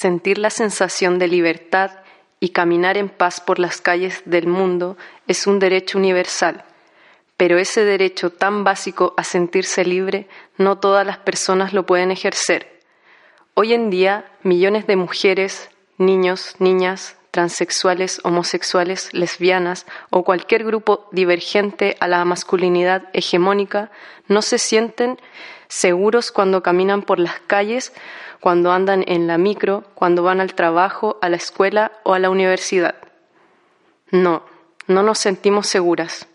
Sentir la sensación de libertad y caminar en paz por las calles del mundo es un derecho universal, pero ese derecho tan básico a sentirse libre no todas las personas lo pueden ejercer. Hoy en día, millones de mujeres, niños, niñas, transexuales, homosexuales, lesbianas o cualquier grupo divergente a la masculinidad hegemónica no se sienten seguros cuando caminan por las calles cuando andan en la micro, cuando van al trabajo, a la escuela o a la universidad. No, no nos sentimos seguras.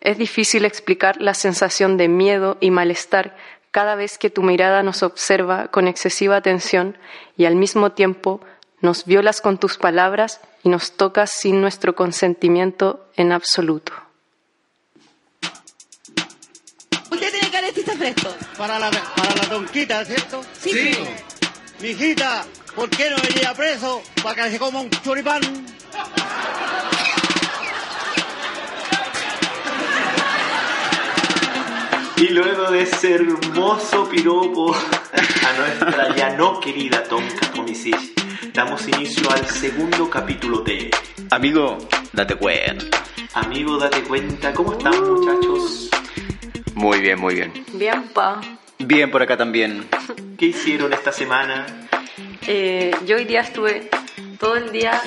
Es difícil explicar la sensación de miedo y malestar cada vez que tu mirada nos observa con excesiva atención y al mismo tiempo nos violas con tus palabras y nos tocas sin nuestro consentimiento en absoluto. ¿Usted tiene caretita fresco? Para la, para la tonquita, ¿cierto? Sí. Mijita, ¿por qué no venía preso para que se coma un choripán? Y luego de ese hermoso piropo a nuestra ya no querida Tonka Tomisic, damos inicio al segundo capítulo de Amigo, date cuenta. Amigo, date cuenta, ¿cómo están muchachos? Muy bien, muy bien. Bien, pa. Bien por acá también. ¿Qué hicieron esta semana? Eh, yo hoy día estuve todo el día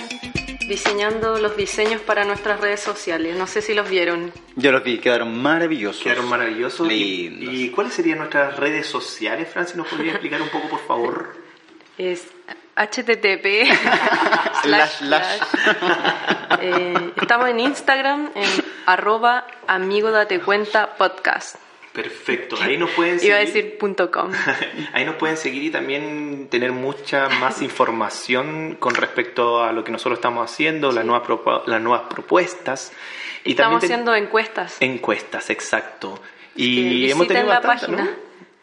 diseñando los diseños para nuestras redes sociales. No sé si los vieron. Yo los vi, quedaron maravillosos. Quedaron maravillosos. ¿Y- Lindos. ¿Y, cuáles serían nuestras redes sociales, Francis? ¿Nos podría explicar un poco, por favor? Es http Slash, slash. Eh, estamos en Instagram en arroba amigo date cuenta podcast. Perfecto, ahí nos pueden seguir. Iba a decir punto com. Ahí nos pueden seguir y también tener mucha más información con respecto a lo que nosotros estamos haciendo, las, nuevas las nuevas propuestas. Y Estamos también haciendo encuestas. encuestas, exacto. Y hemos tenido la página. ¿no?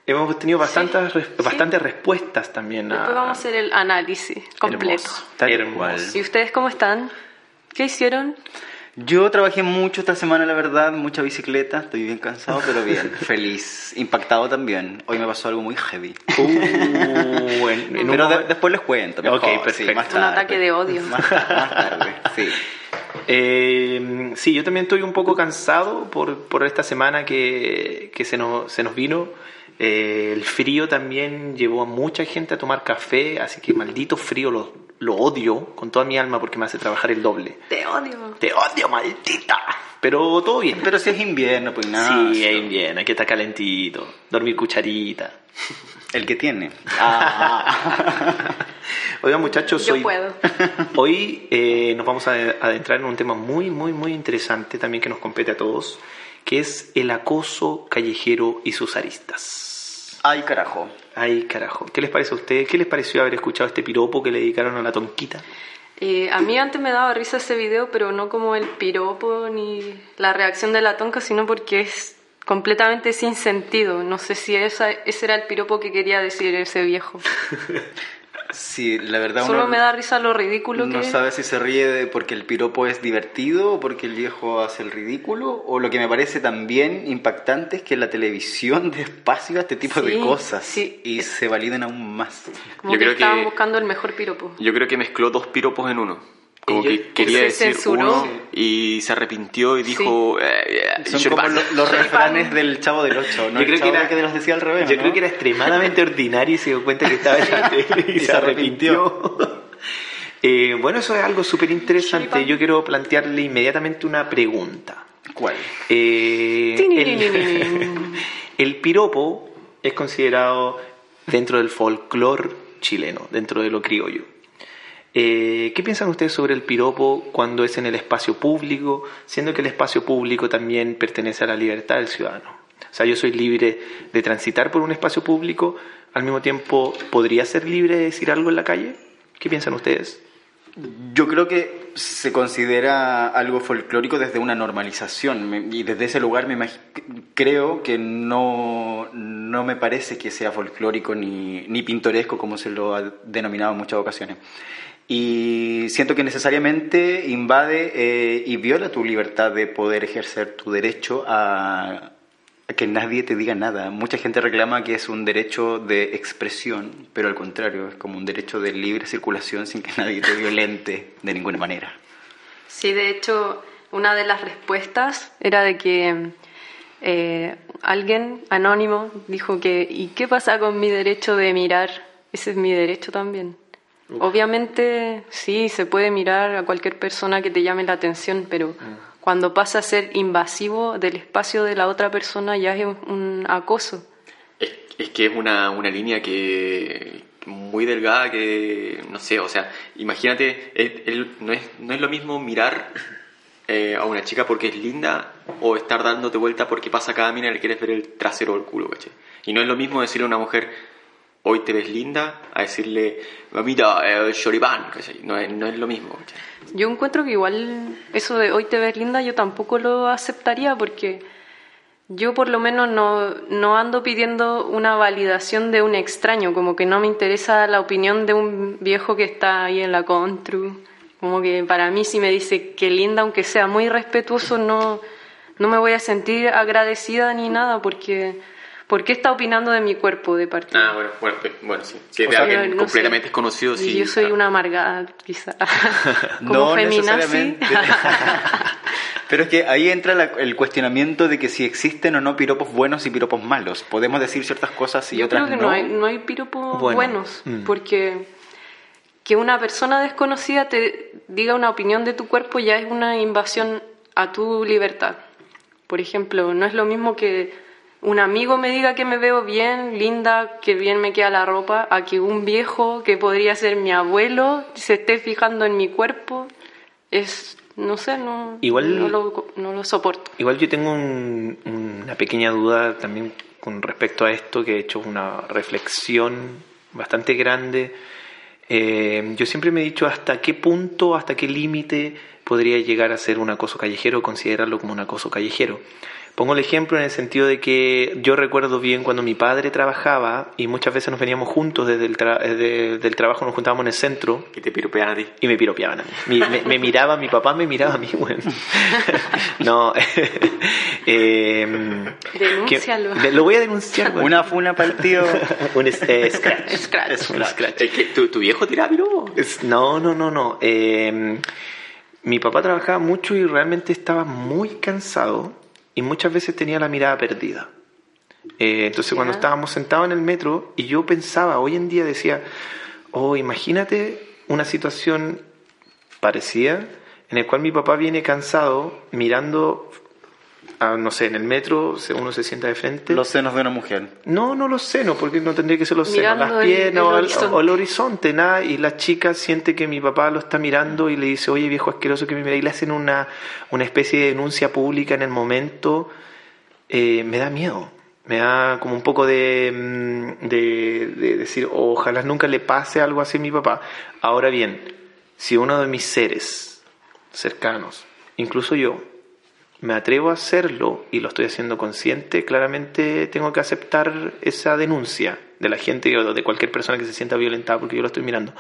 Hemos tenido bastantes, res- bastantes respuestas también. a- Después vamos a hacer el análisis completo. Hermoso, hermoso. ¿Y ustedes cómo están? ¿Qué hicieron? Yo trabajé mucho esta semana, la verdad, mucha bicicleta, estoy bien cansado, pero bien, feliz, impactado también. Hoy me pasó algo muy heavy. Uh, en- en pero un de- después les cuento. mejor, Ok, sí, perfecto. más Un tarde. ataque de odio. Más, más tarde, sí. Eh, sí, yo también estoy un poco cansado por, por esta semana que, que se, nos, se nos vino. Eh, el frío también llevó a mucha gente a tomar café, así que maldito frío lo, lo odio con toda mi alma porque me hace trabajar el doble. Te odio. Te odio, maldita. Pero todo bien. Pero si es invierno, pues nada. sí, es bien, aquí está calentito. Dormir cucharita. El que tiene. Ah. Oigan, muchachos, Yo hoy, puedo. hoy eh, nos vamos a adentrar en un tema muy, muy, muy interesante también que nos compete a todos, que es el acoso callejero y sus aristas. Ay, carajo. Ay, carajo. ¿Qué les parece a ustedes? ¿Qué les pareció haber escuchado este piropo que le dedicaron a la tonquita? Eh, a mí antes me daba risa ese video, pero no como el piropo ni la reacción de la tonca, sino porque es completamente sin sentido. No sé si esa, ese era el piropo que quería decir ese viejo. Sí, la verdad Solo uno me da risa lo ridículo no que es. sabe si se ríe de porque el piropo es divertido o porque el viejo hace el ridículo o lo que me parece también impactante es que la televisión despacio a este tipo de cosas sí. y se validen aún más. Como Yo que creo que- estaban buscando el mejor piropo. Yo creo que mezcló dos piropos en uno. Como Y que quería se decir censuró. uno y se arrepintió y dijo... eh, eh, Son yo como lo- los refranes del Chavo del Ocho, ¿no? Yo El creo que era- que los decía al revés, Yo ¿no? creo que era extremadamente ordinario y se dio cuenta que estaba en la tele y, Y se arrepintió. Eh, bueno, eso es algo súper interesante. Yo quiero plantearle inmediatamente una pregunta. ¿Cuál? Eh, el, el piropo es considerado dentro del folclore chileno, dentro de lo criollo. Eh, ¿Qué piensan ustedes sobre el piropo cuando es en el espacio público, siendo que el espacio público también pertenece a la libertad del ciudadano? O sea, yo soy libre de transitar por un espacio público, al mismo tiempo podría ser libre de decir algo en la calle? ¿Qué piensan ustedes? Yo creo que se considera algo folclórico desde una normalización y desde ese lugar me creo que no, no me parece que sea folclórico ni, ni pintoresco como se lo ha denominado en muchas ocasiones. Y siento que necesariamente invade eh, y viola tu libertad de poder ejercer tu derecho a, que nadie te diga nada. Mucha gente reclama que es un derecho de expresión, pero al contrario, es como un derecho de libre circulación sin que nadie te violente de ninguna manera. Sí, de hecho, una de las respuestas era de que eh, alguien anónimo dijo que ¿y qué pasa con mi derecho de mirar? Ese es mi derecho también. Obviamente, sí, se puede mirar a cualquier persona que te llame la atención, pero cuando pasa a ser invasivo del espacio de la otra persona ya es un, acoso. Es, es que es una, una línea que muy delgada que, no sé, o sea, imagínate, el- no, es, no es lo mismo mirar eh, a una chica porque es linda o estar dándote vuelta porque pasa cada mina y le quieres ver el trasero o el culo, ¿cachai? Y no es lo mismo decirle a una mujer, hoy te ves linda, a decirle, mamita, eh, choripán. No es, no es lo mismo. Yo encuentro que igual eso de hoy te ves linda yo tampoco lo aceptaría porque yo por lo menos no, no ando pidiendo una validación de un extraño, como que no me interesa la opinión de un viejo que está ahí en la contru, como que para mí si me dice que linda, aunque sea muy respetuoso, no, no me voy a sentir agradecida ni nada porque, porque está opinando de mi cuerpo de partida. Ah, bueno, bueno, bueno sí. Si es O de sea, alguien no completamente desconocido, sí. Yo soy claro. una amargada, quizá. Como no feminazi. necesariamente. Pero es que ahí entra la- el cuestionamiento de que si existen o no piropos buenos y piropos malos. Podemos decir ciertas cosas y Yo otras creo que no, hay, no hay piropos Bueno, buenos, mm. porque que una persona desconocida te diga una opinión de tu cuerpo ya es una invasión a tu libertad. Por ejemplo, no es lo mismo que un amigo me diga que me veo bien, linda, que bien me queda la ropa, a que un viejo que podría ser mi abuelo se esté fijando en mi cuerpo. Es, no sé, no, Igual- no, lo, no lo soporto. Igual yo tengo un- una pequeña duda también con respecto a esto, que he hecho una reflexión bastante grande. Eh, yo siempre me he dicho hasta qué punto, hasta qué límite podría llegar a ser un acoso callejero o considerarlo como un acoso callejero. Pongo el ejemplo en el sentido de que yo recuerdo bien cuando mi padre trabajaba y muchas veces nos veníamos juntos desde el, tra- desde del trabajo, nos juntábamos en el centro Que te piropean a ti. y me piropeaban a mí. Mi- me, me miraba, mi papá me miraba a mí, bueno. No. eh, Denúncialo. que- de- lo voy a denunciar, bueno. Una funa para el tío. Un es- eh, scratch. Scratch. Un scratch. Es que tu, tu viejo tira piropo. Es- No, no, no, no. Eh, mi papá trabajaba mucho y realmente estaba muy cansado y muchas veces tenía la mirada perdida. Eh, entonces cuando estábamos sentados en el metro y yo pensaba, hoy en día decía, oh, imagínate una situación parecida en el cual mi papá viene cansado mirando, a, no sé, en el metro, uno se sienta de frente. Los senos de una mujer. No, no los senos, porque no tendría que ser los senos, Mirando las el- piernas el o, al- horizonte. o el horizonte, nada, y la chica siente que mi papá lo está mirando y le dice, oye viejo asqueroso que me mira, y le hacen una, una especie de denuncia pública en el momento, eh, me da miedo, me da como un poco de, mm, de, de decir, ojalá nunca le pase algo así a mi papá. Ahora bien, si uno de mis seres cercanos, incluso yo, me atrevo a hacerlo y lo estoy haciendo consciente, claramente tengo que aceptar esa denuncia de la gente o de cualquier persona que se sienta violentada porque yo lo estoy mirando.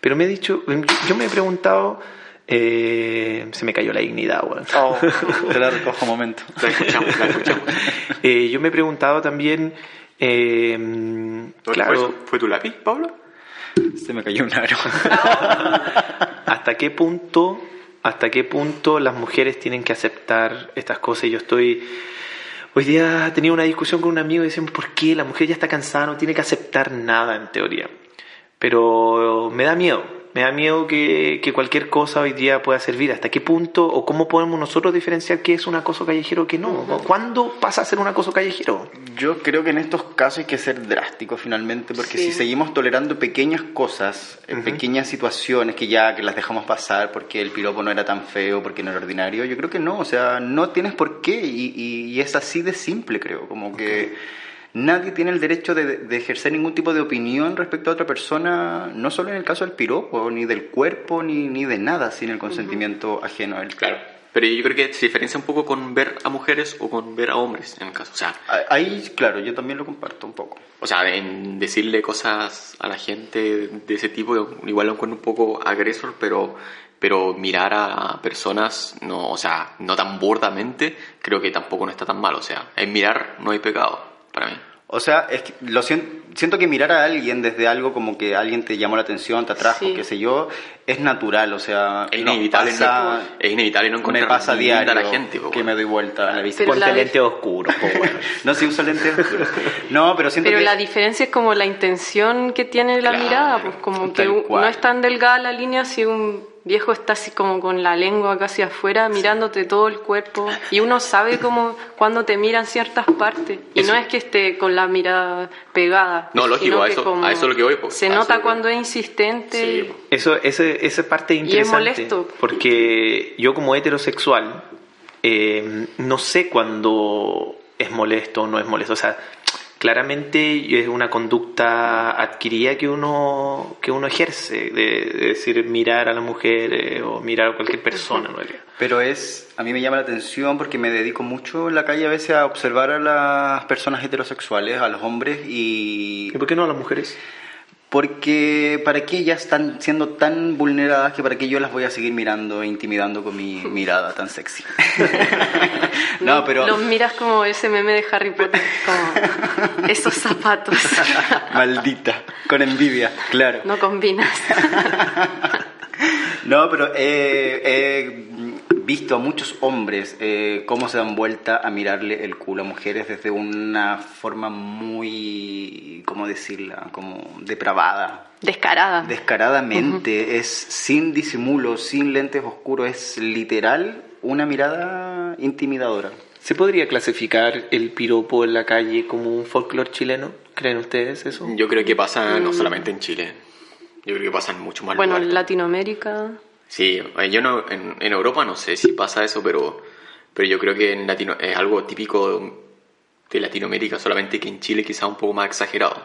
Pero me he dicho, yo me he preguntado, eh, se me cayó la dignidad, weón. Oh, te la recojo un momento. La escuchamos, la escuchamos. Eh, yo me he preguntado también, eh, ¿Fue- claro, ¿Fue tu lápiz, Pablo? Se me cayó un aro. hasta qué punto hasta qué punto las mujeres tienen que aceptar estas cosas. Yo estoy hoy día tenía una discusión con un amigo y decían por qué la mujer ya está cansada no tiene que aceptar nada en teoría pero me da miedo me da miedo que, que cualquier cosa hoy día pueda servir. Hasta qué punto o cómo podemos nosotros diferenciar qué es un acoso callejero o qué no ¿O cuándo pasa a ser un acoso callejero Yo creo que en estos casos hay que ser drástico finalmente, porque Sí. si seguimos tolerando pequeñas cosas, eh, pequeñas situaciones que ya que las dejamos pasar porque el piropo no era tan feo, porque no era ordinario, yo creo que no, o sea, no tienes por qué y, y- y es así de simple, creo, como que nadie tiene el derecho de, de ejercer ningún tipo de opinión respecto a otra persona, no solo en el caso del piropo, ni del cuerpo, ni, ni de nada sin el consentimiento ajeno a él. Claro. Pero yo creo que se diferencia un poco con ver a mujeres o con ver a hombres, en el caso. O sea, Ahí, claro, yo también lo comparto un poco. o sea en decirle cosas a la gente de ese tipo, igual lo encuentro un poco agresor, pero, pero mirar a personas, no, o sea, no tan burdamente, creo que tampoco no está tan mal. O sea, en mirar no hay pecado, para mí. O sea, es que lo sien- siento que mirar a alguien desde algo como que alguien te llamó la atención, te atrajo, Sí. qué sé yo, es natural, o sea, Es inevitable, pasa- no, es inevitable no me encontrar pasa a linda diario a la gente. po, que me doy vuelta a la vista. Pero Ponte la- lentes oscuros, po, weón. No, si uso lentes oscuros. No, pero siento Pero que... la diferencia es como la intención que tiene la Claro, mirada, pues como que cual. no es tan delgada la línea si un viejo está así como con la lengua casi afuera mirándote todo el cuerpo y uno sabe como cuando te miran ciertas partes y Eso. no es que esté con la mirada pegada. No, lógico, a eso- a eso es lo que voy, pues, Se nota que- cuando es insistente. Sí. Eso, ese- esa parte es Y es interesante. molesto. Porque yo como heterosexual eh, no sé cuándo es molesto o no es molesto. O sea, claramente es una conducta adquirida que uno, que uno ejerce, de, de decir mirar a la mujer eh, o mirar a cualquier persona en realidad. Pero es, a mí me llama la atención porque me dedico mucho en la calle a veces a observar a las personas heterosexuales, a los hombres, y ¿Y por qué no a las mujeres? Porque para qué ellas están siendo tan vulneradas que para qué yo las voy a seguir mirando e intimidando con mi mirada tan sexy. no, pero Los miras como ese meme de Harry Potter, como esos zapatos. maldita, con envidia, claro. no combinas. No, pero he, he visto a muchos hombres eh, cómo se dan vuelta a mirarle el culo a mujeres desde una forma muy, ¿cómo decirla? Como depravada. Descarada. Descaradamente, es sin disimulo, sin lentes oscuros, es literal una mirada intimidadora. ¿Se podría clasificar el piropo en la calle como un folclore chileno? ¿Creen ustedes eso? Yo creo que pasa no solamente en Chile. Yo creo que pasa en mucho más bueno, en Latinoamérica. Sí, eh, yo no, en, en Europa no sé si pasa eso, pero, pero yo creo que en Latino, es algo típico de Latinoamérica, solamente que en Chile quizá un poco más exagerado.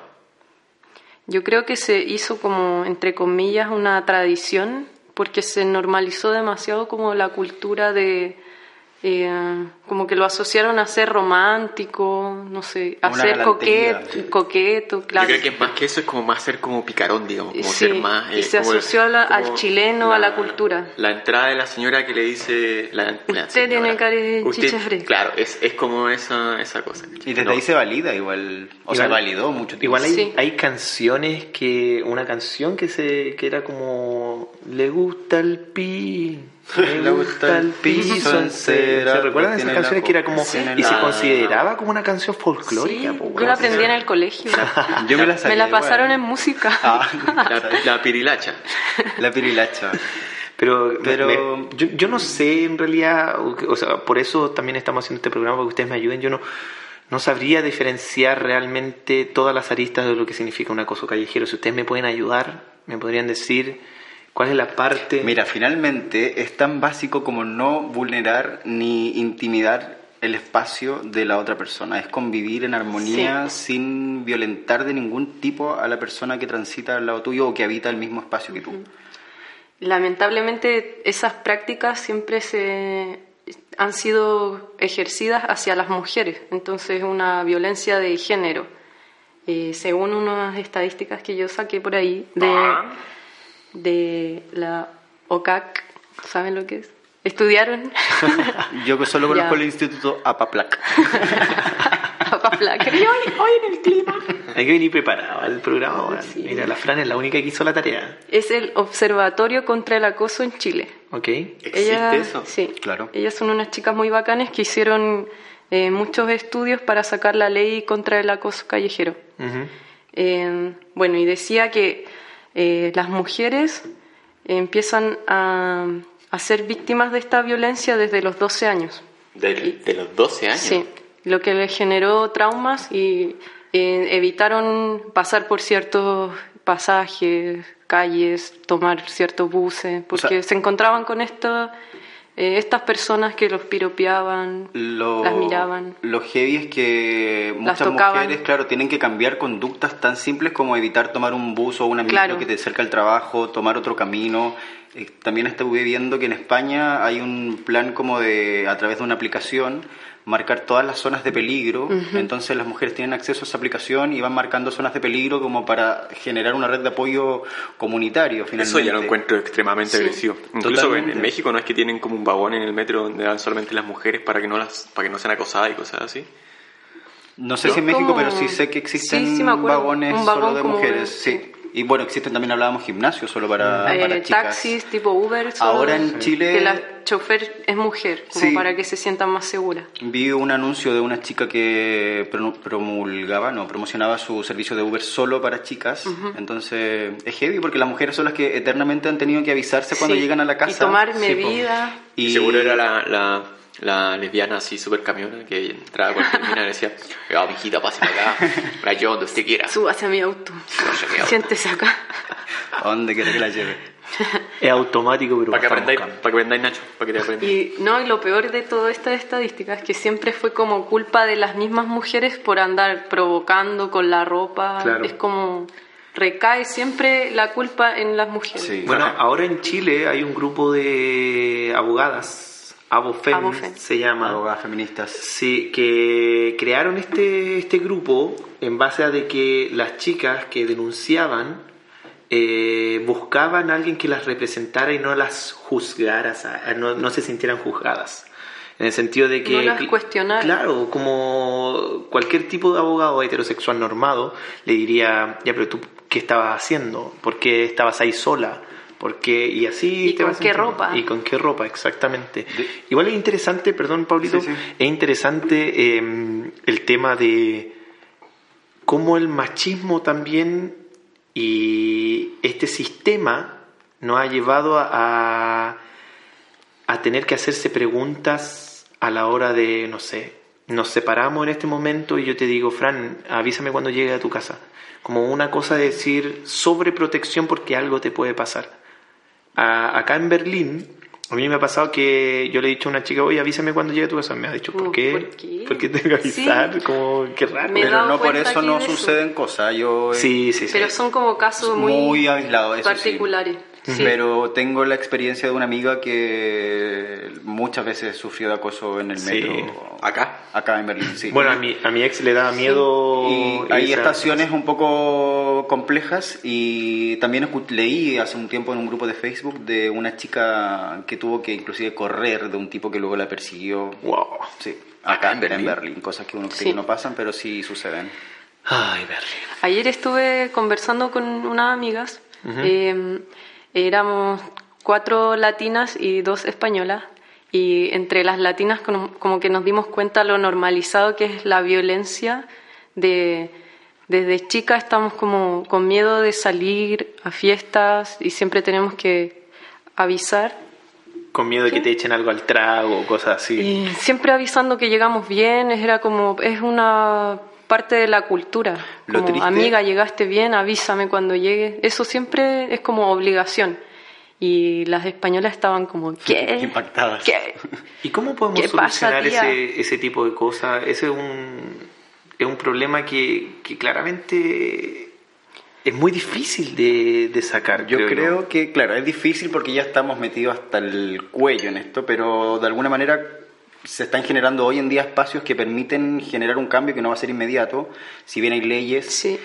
Yo creo que se hizo como, entre comillas, una tradición porque se normalizó demasiado como la cultura de... eh, como que lo asociaron a ser romántico, no sé, a Una ser coquet, coqueto, claro. Yo creo que más que eso es como más ser como picarón, digamos, como Sí, ser más... y eh, se como el- asoció a la- al chileno, a la cultura. La entrada de la señora que le dice... La, la Usted tiene señora, cara de chicha fresca. Claro, es, es como esa, esa cosa. Y desde No, ahí se valida igual, o sea, Igual- validó mucho tiempo. Igual hay, Sí. hay canciones que. Una canción que se que era como. Le gusta el pi. Le gusta el piso en cera. ¿Se recuerdan de esas canciones que era como. y se consideraba como una canción Sí, folclórica? po, yo la aprendí en el colegio. Yo me la Me pasaron en música. Ah, La, la pirilacha. la pirilacha. Pero, Pero- me- yo, yo no sé en realidad, o, o sea, por eso también estamos haciendo este programa, para que ustedes me ayuden. Yo no, no sabría diferenciar realmente todas las aristas de lo que significa un acoso callejero. Si ustedes me pueden ayudar, me podrían decir cuál es la parte. Mira, finalmente es tan básico como no vulnerar ni intimidar el espacio de la otra persona. Es convivir en armonía sin violentar de ningún tipo a la persona que transita al lado tuyo o que habita el mismo espacio que tú. Lamentablemente esas prácticas siempre se han sido ejercidas hacia las mujeres, entonces una violencia de género. Eh, según unas estadísticas que yo saqué por ahí de, Ah. De la OCAC, ¿saben lo que es? ¿Estudiaron? Yo que solo conozco Ya. el instituto APAPLAC. Paplaca. Hay que venir preparado al programa. Sí. Mira, la Fran es la única que hizo la tarea. Es el Observatorio contra el Acoso en Chile. ¿Ok? ¿Existe eso? Sí, Claro. Ellas son unas chicas muy bacanes que hicieron eh, muchos estudios para sacar la ley contra el acoso callejero. Eh, bueno, y decía que eh, las mujeres empiezan a, a ser víctimas de esta violencia desde los 12 años. De, de los 12 años. Sí, lo que les generó traumas y eh, evitaron pasar por ciertos pasajes, calles, tomar ciertos buses, porque sea- se encontraban con esta eh, estas personas que los piropeaban, Lo, las miraban. Lo heavy es que muchas mujeres, claro, tienen que cambiar conductas tan simples como evitar tomar un bus o una micro Claro. que te acerca al trabajo, tomar otro camino. Eh, También estuve viendo que en España hay un plan como de, a través de una aplicación, marcar todas las zonas de peligro. Entonces las mujeres tienen acceso a esa aplicación y van marcando zonas de peligro como para generar una red de apoyo comunitario, finalmente. Eso ya lo encuentro extremadamente Sí. agresivo. Incluso en, Totalmente. en México no es que tienen como un vagón en el metro donde van solamente las mujeres para que no las para que no sean acosadas y cosas así. No sé si en México, pero sí sé que existen Sí, sí vagones vagón solo de mujeres. sí. Y bueno, existen también, hablábamos, gimnasios solo para, Eh, para chicas. taxis tipo Uber. solo Ahora en Chile- Que la chofer es mujer, como Sí. para que se sientan más seguras. Vi un anuncio de una chica que pro- promulgaba, no, promocionaba su servicio de Uber solo para chicas. Entonces, es heavy porque las mujeres son las que eternamente han tenido que avisarse cuando Sí, llegan a la casa. Y tomar Sí, medidas. Y Seguro era la, la, la lesbiana así súper camiona que entraba con la mina y decía, ah, mijita, pase para acá, para yo donde usted quiera. Súbase a mi auto. Súbase a mi auto. Siéntese acá. ¿A dónde quiere que la lleve? Es automático, pero Para que aprendáis, para que aprendáis Nacho, para que te aprendáis. Y no, y lo peor de toda esta estadística es que siempre fue como culpa de las mismas mujeres por andar provocando con la ropa. Claro. Es como recae siempre la culpa en las mujeres. Sí. Bueno, ahora en Chile hay un grupo de abogadas, Abofem, Abofem. se llama. Abogadas feministas. Sí, que crearon este, este grupo en base a de que las chicas que denunciaban eh, buscaban a alguien que las representara y no las juzgara, o sea, no, no se sintieran juzgadas. En el sentido de que... No las cuestionara. Claro, como cualquier tipo de abogado heterosexual normado le diría, ya, pero tú, ¿qué estabas haciendo? ¿Por qué estabas ahí sola? ¿Por qué? Y así ¿Y te con vas qué ropa? Y con qué ropa, exactamente. Igual es interesante, perdón, Paulito, Sí, sí. es interesante eh, el tema de cómo el machismo también y este sistema nos ha llevado a, a, a tener que hacerse preguntas a la hora de, no sé, nos separamos en este momento y yo te digo, Fran, avísame cuando llegue a tu casa. Como una cosa de decir sobreprotección porque algo te puede pasar. A- acá en Berlín, a mí me ha pasado que yo le he dicho a una chica, oye, avísame cuando llegue a tu casa. Me ha dicho, ¿por qué? ¿por qué? ¿Por qué tengo que Sí. avisar? Como, qué raro. Pero no por eso no eso. suceden cosas. Yo Sí, sí, sí. Pero son como casos muy, muy aislados, eso sí. Sí. Pero tengo la experiencia de una amiga que muchas veces sufrió de acoso en el Sí. metro. ¿Acá? Acá en Berlín, sí. Bueno, a mi, a mi ex le daba miedo. Y hay esa- estaciones un poco complejas y también leí hace un tiempo en un grupo de Facebook de una chica que tuvo que inclusive correr de un tipo que luego la persiguió. Wow. Sí, Acá acá en en Berlín. Berlín, cosas que uno cree Sí. que no pasan, pero sí suceden. Ay, Berlín. Ayer estuve conversando con unas amigas. eh, éramos cuatro latinas y dos españolas. Y entre las latinas como, que nos dimos cuenta lo normalizado que es la violencia. De, desde chica estamos como con miedo de salir a fiestas y siempre tenemos que avisar. Con miedo de que te echen algo al trago o cosas así. Y siempre avisando que llegamos bien, era como, es una parte de la cultura. Lo Como, triste- amiga, llegaste bien, avísame cuando llegue. Eso siempre es como obligación. Y las españolas estaban como, ¿qué? Impactadas. ¿Qué? ¿Y cómo podemos ¿Qué pasa, solucionar ese, ese tipo de cosas? Ese es un, es un problema que, que claramente es muy difícil de, de sacar. Yo creo creo que, claro, es difícil porque ya estamos metidos hasta el cuello en esto, pero de alguna manera se están generando hoy en día espacios que permiten generar un cambio que no va a ser inmediato. Si bien hay leyes, Sí.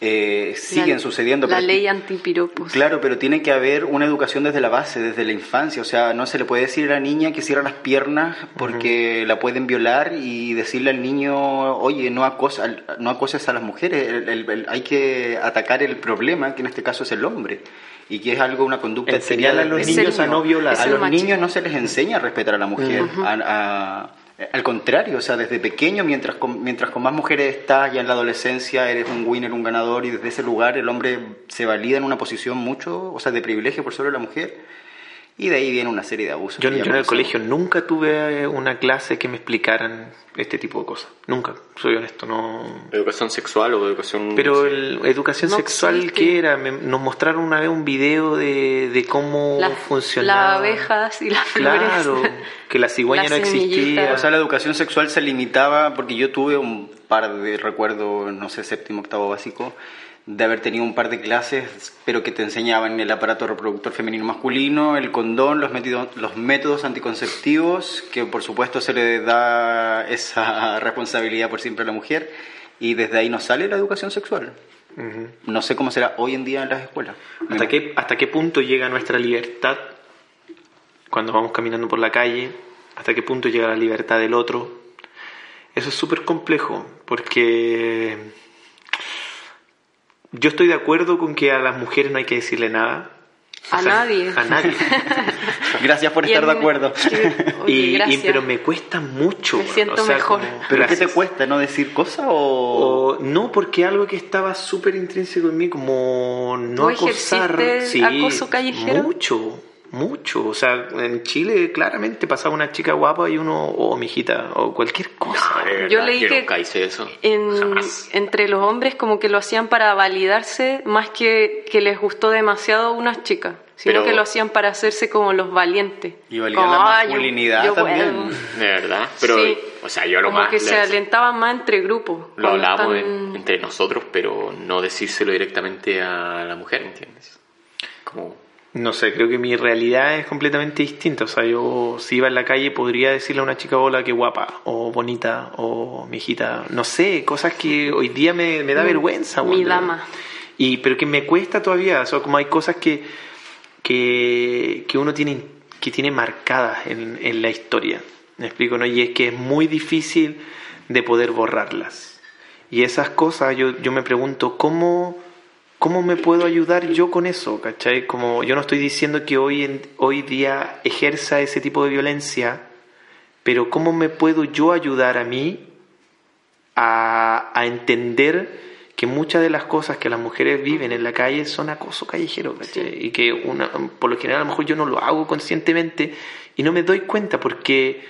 eh, siguen La- sucediendo. La pero- ley antipiropos. Claro, pero tiene que haber una educación desde la base, desde la infancia. O sea, no se le puede decir a la niña que cierra las piernas porque la pueden violar y decirle al niño, oye, no, acosa, no acoses a las mujeres. El- el- el- hay que atacar el problema, que en este caso es el hombre. Y que es algo, una conducta Enseñarle a los niños a no violar. A los machismo. niños no se les enseña a respetar a la mujer. a- a- al contrario, o sea, desde pequeño, mientras con, mientras con más mujeres estás, ya en la adolescencia eres un winner, un ganador, y desde ese lugar el hombre se valida en una posición mucho, o sea, de privilegio por sobre la mujer. Y de ahí viene una serie de abusos. Yo, yo en el colegio nunca tuve una clase que me explicaran este tipo de cosas. Nunca, soy honesto, no. ¿Educación sexual o educación...? Pero no sé? el, educación No sexual, existe. ¿qué era? Me- nos mostraron una vez un video de, de cómo funcionaba. las abejas y las flores. Claro, que la cigüeña no existía. O sea, la educación sexual se limitaba, porque yo tuve un par de recuerdos, no sé, séptimo, octavo básico, de haber tenido un par de clases, pero que te enseñaban el aparato reproductor femenino masculino, el condón, los métodos, los métodos anticonceptivos, que por supuesto se le da esa responsabilidad por siempre a la mujer, y desde ahí nos sale la educación sexual. No sé cómo será hoy en día en las escuelas. ¿Hasta qué, ¿Hasta qué punto llega nuestra libertad cuando vamos caminando por la calle? ¿Hasta qué punto llega la libertad del otro? Eso es súper complejo porque yo estoy de acuerdo con que a las mujeres no hay que decirle nada. A nadie. A nadie. Gracias por Y estar de acuerdo. Oye, y, y- gracias. pero me cuesta mucho. Me siento o sea, mejor. como- ¿Pero qué te gracias. cuesta? ¿No decir cosas o...? O, no, porque algo que estaba súper intrínseco en mí, como no ¿Tú acosar. ejerciste acoso callejero? Mucho, mucho. O sea, en Chile claramente pasaba una chica guapa y uno, o mi hijita, o cualquier cosa. Verdad, Yo leí que- nunca hice eso. En- entre los hombres como que lo hacían para validarse más que que les gustó demasiado a unas chicas, sino Pero- que lo hacían para hacerse como los valientes. Y validar Como, la "Ah, yo- masculinidad yo también. puedo". De verdad. Pero, Sí. o sea, yo lo como más... que se alentaban más entre grupos. Lo hablábamos están- en- entre nosotros, pero no decírselo directamente a la mujer, ¿entiendes? Como... No sé, creo que mi realidad es completamente distinta. O sea, yo si iba en la calle podría decirle a una chica, hola, qué guapa, o bonita, o mi hijita. No sé, cosas que hoy día me, me da vergüenza. mi dama. Y, pero que me cuesta todavía. O sea, como hay cosas que, que, que uno tiene, que tiene marcadas en, en la historia. ¿Me explico? ¿no? Y es que es muy difícil de poder borrarlas. Y esas cosas yo, yo me pregunto, ¿cómo, ¿cómo me puedo ayudar yo con eso? ¿Cachai? Como yo no estoy diciendo que hoy, en, hoy día ejerza ese tipo de violencia, pero ¿cómo me puedo yo ayudar a mí a, a entender que muchas de las cosas que las mujeres viven en la calle son acoso callejero, ¿cachai? Y que una, por lo general a lo mejor yo no lo hago conscientemente y no me doy cuenta porque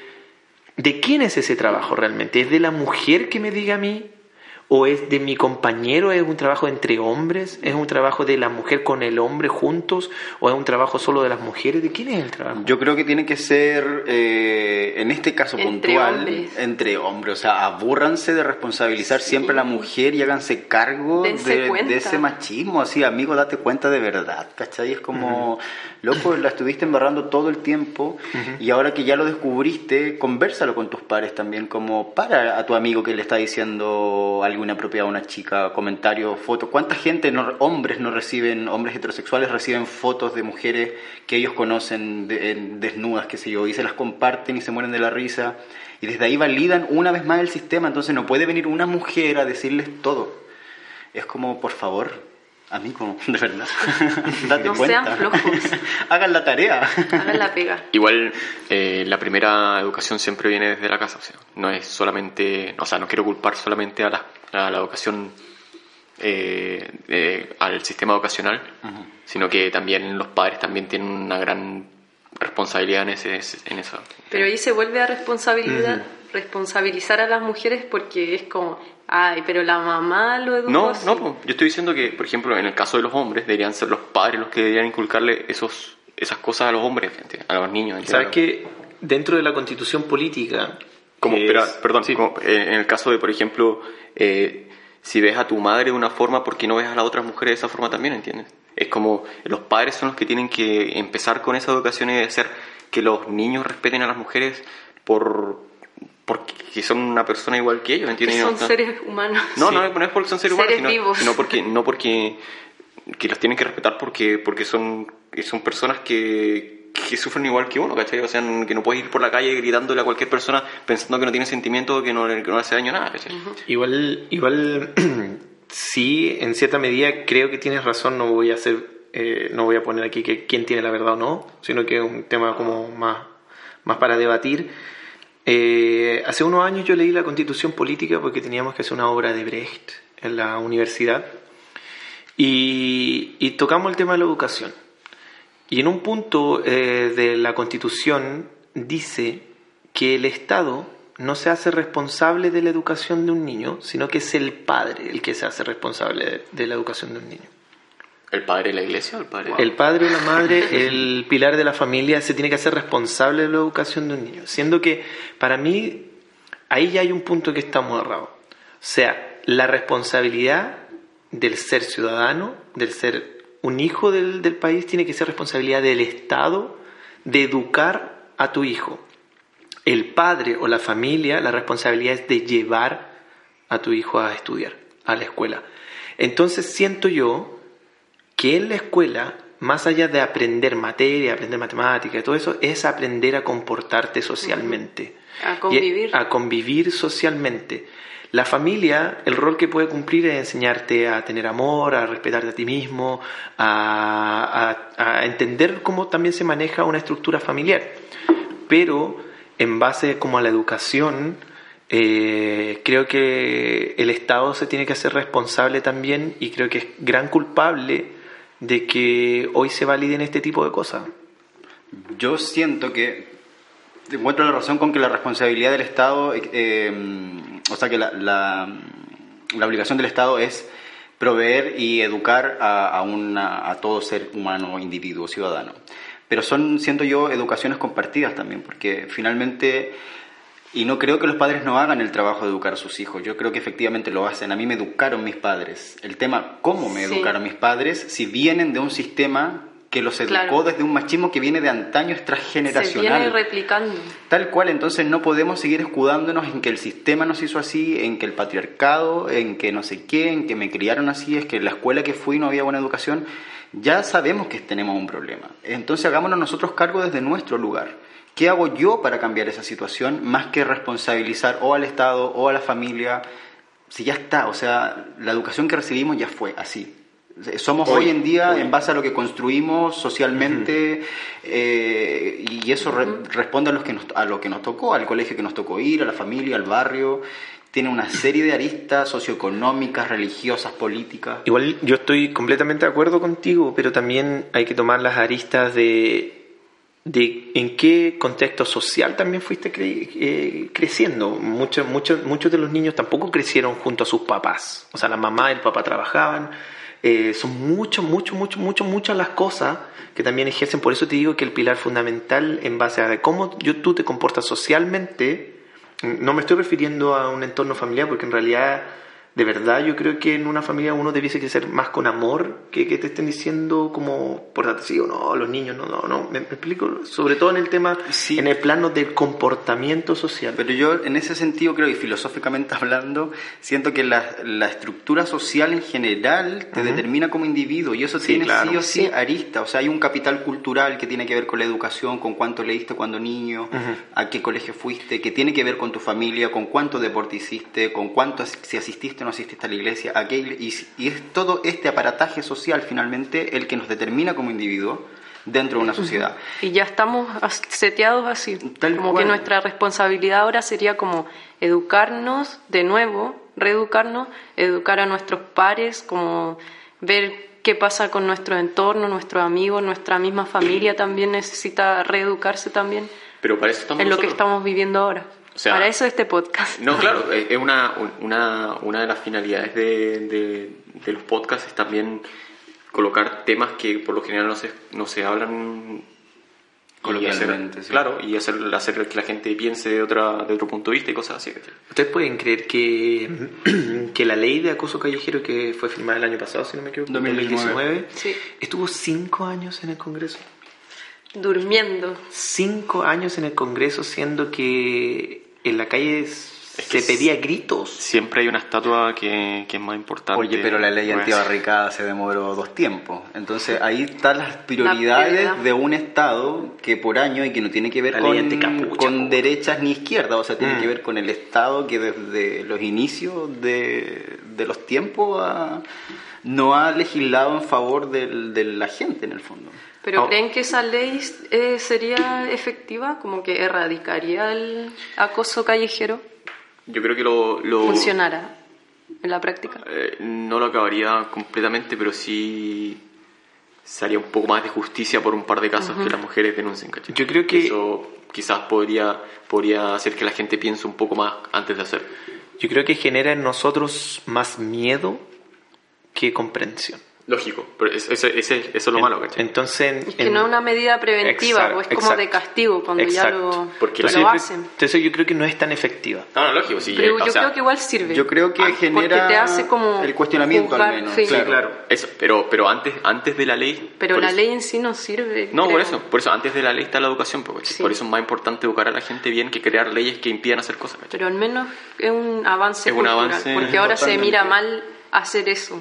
¿de quién es ese trabajo realmente? ¿Es de la mujer que me diga a mí? ¿O es de mi compañero? ¿Es un trabajo entre hombres? ¿Es un trabajo de la mujer con el hombre juntos? ¿O es un trabajo solo de las mujeres? ¿De quién es el trabajo? Yo creo que tiene que ser, eh, en este caso Entre puntual, hombres. entre hombres. O sea, abúrranse de responsabilizar siempre a la mujer y háganse cargo de, ese machismo. Así, amigo, date cuenta de verdad. ¿Cachai? Es como, loco, la estuviste embarrando todo el tiempo y ahora que ya lo descubriste, conversalo con tus pares también. Como para a tu amigo que le está diciendo algo inapropiado a una chica, comentarios, fotos. ¿Cuánta gente, no, hombres no reciben, hombres heterosexuales reciben fotos de mujeres que ellos conocen de- en- desnudas, qué sé yo, y se las comparten y se mueren de la risa? Y desde ahí validan una vez más el sistema, entonces no puede venir una mujer a decirles todo. Es como, por favor, amigo, de verdad, date No cuenta. sean flojos. Hagan la tarea. Hagan la pega. Igual eh, la primera educación siempre viene desde la casa, o sea, no es solamente, o sea, no quiero culpar solamente a la, a la educación, eh, eh, al sistema educacional, sino que también los padres también tienen una gran responsabilidad en, ese, en eso. Pero ahí se vuelve a responsabilidad, responsabilizar a las mujeres porque es como, ay, pero la mamá lo educó No, así. no, yo estoy diciendo que, por ejemplo, en el caso de los hombres, deberían ser los padres los que deberían inculcarle esos, esas cosas a los hombres, gente, a los niños. ¿Sabes que dentro de la constitución política... Como, que es- perdón, sí. como, eh, en el caso de, por ejemplo, eh, si ves a tu madre de una forma, ¿por qué no ves a las otras mujeres de esa forma también, entiendes? Es como los padres son los que tienen que empezar con esa educación y hacer que los niños respeten a las mujeres por porque son una persona igual que ellos, Que ¿entiendes? son No seres humanos. no, Sí. no, no es porque son seres humanos, Seres sino, vivos. sino porque, no porque que los tienen que respetar porque, porque son, son personas que, que sufren igual que uno, ¿cachai? O sea, que no puedes ir por la calle gritándole a cualquier persona pensando que no tiene sentimiento o que no, le- que no le hace daño nada, ¿cachai? Igual, igual sí, en cierta medida creo que tienes razón, no voy a hacer, eh, no voy a poner aquí que quién tiene la verdad o no, sino que es un tema como más, más para debatir. Eh, hace unos años yo leí la constitución política porque teníamos que hacer una obra de Brecht en la universidad y, y tocamos el tema de la educación. Y en un punto eh, de la Constitución dice que el Estado no se hace responsable de la educación de un niño, sino que es el padre el que se hace responsable de, de la educación de un niño. ¿El padre de la iglesia o el padre? El padre o la madre, el pilar de la familia, se tiene que hacer responsable de la educación de un niño. Siendo que para mí ahí ya hay un punto que está muy errado. O sea, la responsabilidad del ser ciudadano, del ser un hijo del, del país, tiene que ser responsabilidad del Estado de educar a tu hijo. El padre o la familia, la responsabilidad es de llevar a tu hijo a estudiar, a la escuela. Entonces siento yo que en la escuela, más allá de aprender materia, aprender matemática y todo eso, es aprender a comportarte socialmente. A convivir. A convivir socialmente. La familia, el rol que puede cumplir es enseñarte a tener amor, a respetarte a ti mismo, a, entender cómo también se maneja una estructura familiar. Pero en base como a la educación, eh, creo que el Estado se tiene que hacer responsable también y creo que es gran culpable de que hoy se validen este tipo de cosas. Yo siento que encuentro la razón con que la responsabilidad del Estado, eh, eh, o sea, que la, la- la obligación del Estado es proveer y educar a, a una- a todo ser humano, individuo, ciudadano. Pero son, siento yo, educaciones compartidas también, porque finalmente, y no creo que los padres no hagan el trabajo de educar a sus hijos, yo creo que efectivamente lo hacen. A mí me educaron mis padres. El tema, ¿cómo me Sí. educaron mis padres? Si vienen de un sistema que los educó Claro. desde un machismo que viene de antaño, es Se transgeneracional. viene replicando. Tal cual, entonces no podemos seguir escudándonos en que el sistema nos hizo así, en que el patriarcado, en que no sé qué, en que me criaron así, es que en la escuela que fui no había buena educación. Ya sabemos que tenemos un problema. Entonces hagámonos nosotros cargo desde nuestro lugar. ¿Qué hago yo para cambiar esa situación? Más que responsabilizar o al Estado o a la familia. Si ya está, o sea, la educación que recibimos ya fue así. Somos hoy, Hoy, en día, hoy. en base a lo que construimos socialmente, eh, y eso re- responde a, los que nos, a lo que nos tocó, al colegio que nos tocó ir, a la familia, al barrio. Tiene una serie de aristas socioeconómicas, religiosas, políticas. Igual yo estoy completamente de acuerdo contigo, pero también hay que tomar las aristas de, de en qué contexto social también fuiste cre- eh, creciendo. Muchos, muchos, muchos de los niños tampoco crecieron junto a sus papás. O sea, la mamá y el papá trabajaban. Eh, son mucho, mucho, mucho, mucho, muchas las cosas que también ejercen. Por eso te digo que el pilar fundamental en base a cómo yo, tú te comportas socialmente, no me estoy refiriendo a un entorno familiar, porque en realidad, de verdad, yo creo que en una familia uno debiese crecer más con amor que que te estén diciendo como por sí o no, los niños, no, no, no. ¿Me, me explico? Sobre todo en el tema, Sí. en el plano del comportamiento social. Pero yo en ese sentido creo, y filosóficamente hablando, siento que la, la estructura social en general te Ujú. determina como individuo y eso Sí, tiene claro. sí o sí, Sí. arista. O sea, hay un capital cultural que tiene que ver con la educación, con cuánto leíste cuando niño, Ujú. a qué colegio fuiste, que tiene que ver con tu familia, con cuánto deporte hiciste, con cuánto si asististe no asististe a la iglesia, a qué igle- y, y es todo este aparataje social finalmente el que nos determina como individuo dentro de una sociedad. Y ya estamos seteados así. Tal como cual. que nuestra responsabilidad ahora sería como educarnos de nuevo, reeducarnos, educar a nuestros pares, como ver qué pasa con nuestro entorno, nuestros amigos, nuestra misma familia también necesita reeducarse también Pero para eso estamos en lo que nosotros. estamos viviendo ahora. O sea, Para eso este podcast. No, claro, es es una, una, una de las finalidades de, de- de los podcasts es también colocar temas que por lo general no se, no se hablan hacer- sí. Claro, y hacer, hacer que la gente piense de, otra, de otro punto de vista y cosas así. ¿Ustedes pueden creer que, que la ley de acoso callejero que fue firmada el año pasado, si no me equivoco, 2019, Sí. estuvo cinco años en el Congreso? Durmiendo. Cinco años en el Congreso, siendo que en la calle Es que se pedía gritos. Siempre hay una estatua que, que es más importante. Oye, pero la ley Pues, antibarricada se demoró dos tiempos. Entonces ahí están las prioridades prioridad. de un Estado que por año y que no tiene que ver La con, con derechas ni izquierdas, o sea, tiene Mm. que ver con el Estado que desde los inicios de, de los tiempos ha- no ha legislado en favor del- de la gente en el fondo. ¿Pero Oh. creen que esa ley eh, sería efectiva? ¿Como que erradicaría el acoso callejero? Yo creo que lo... lo ¿Funcionará en la práctica? eh, no lo acabaría completamente, pero sí, se haría un poco más de justicia por un par de casos que las mujeres denuncien, ¿cachai? Yo creo que- Eso quizás podría, podría hacer que la gente piense un poco más antes de hacer. Yo creo que genera en nosotros más miedo que comprensión. Lógico, pero es- ese, ese- eso es lo malo, ¿cachai? Entonces, Es que en- no es una medida preventiva, Exacto, pues es como exacto, de castigo cuando exacto. ya lo, Porque lo entonces, hacen. entonces yo creo que no es tan efectiva. No, no, lógico, sí. Pero eh, yo o sea, creo que igual sirve. Yo creo que Ah, genera porque te hace como el cuestionamiento juzgar, al menos. sí. claro. claro. Eso, pero, pero antes, antes de la ley... Pero la eso- ley en sí no sirve. No, por eso, por eso antes de la ley está la educación. Sí. por eso es más importante educar a la gente bien que crear leyes que impidan hacer cosas. ¿cachai? Pero al menos es un avance Es un cultural, avance porque ahora se mira mal hacer eso.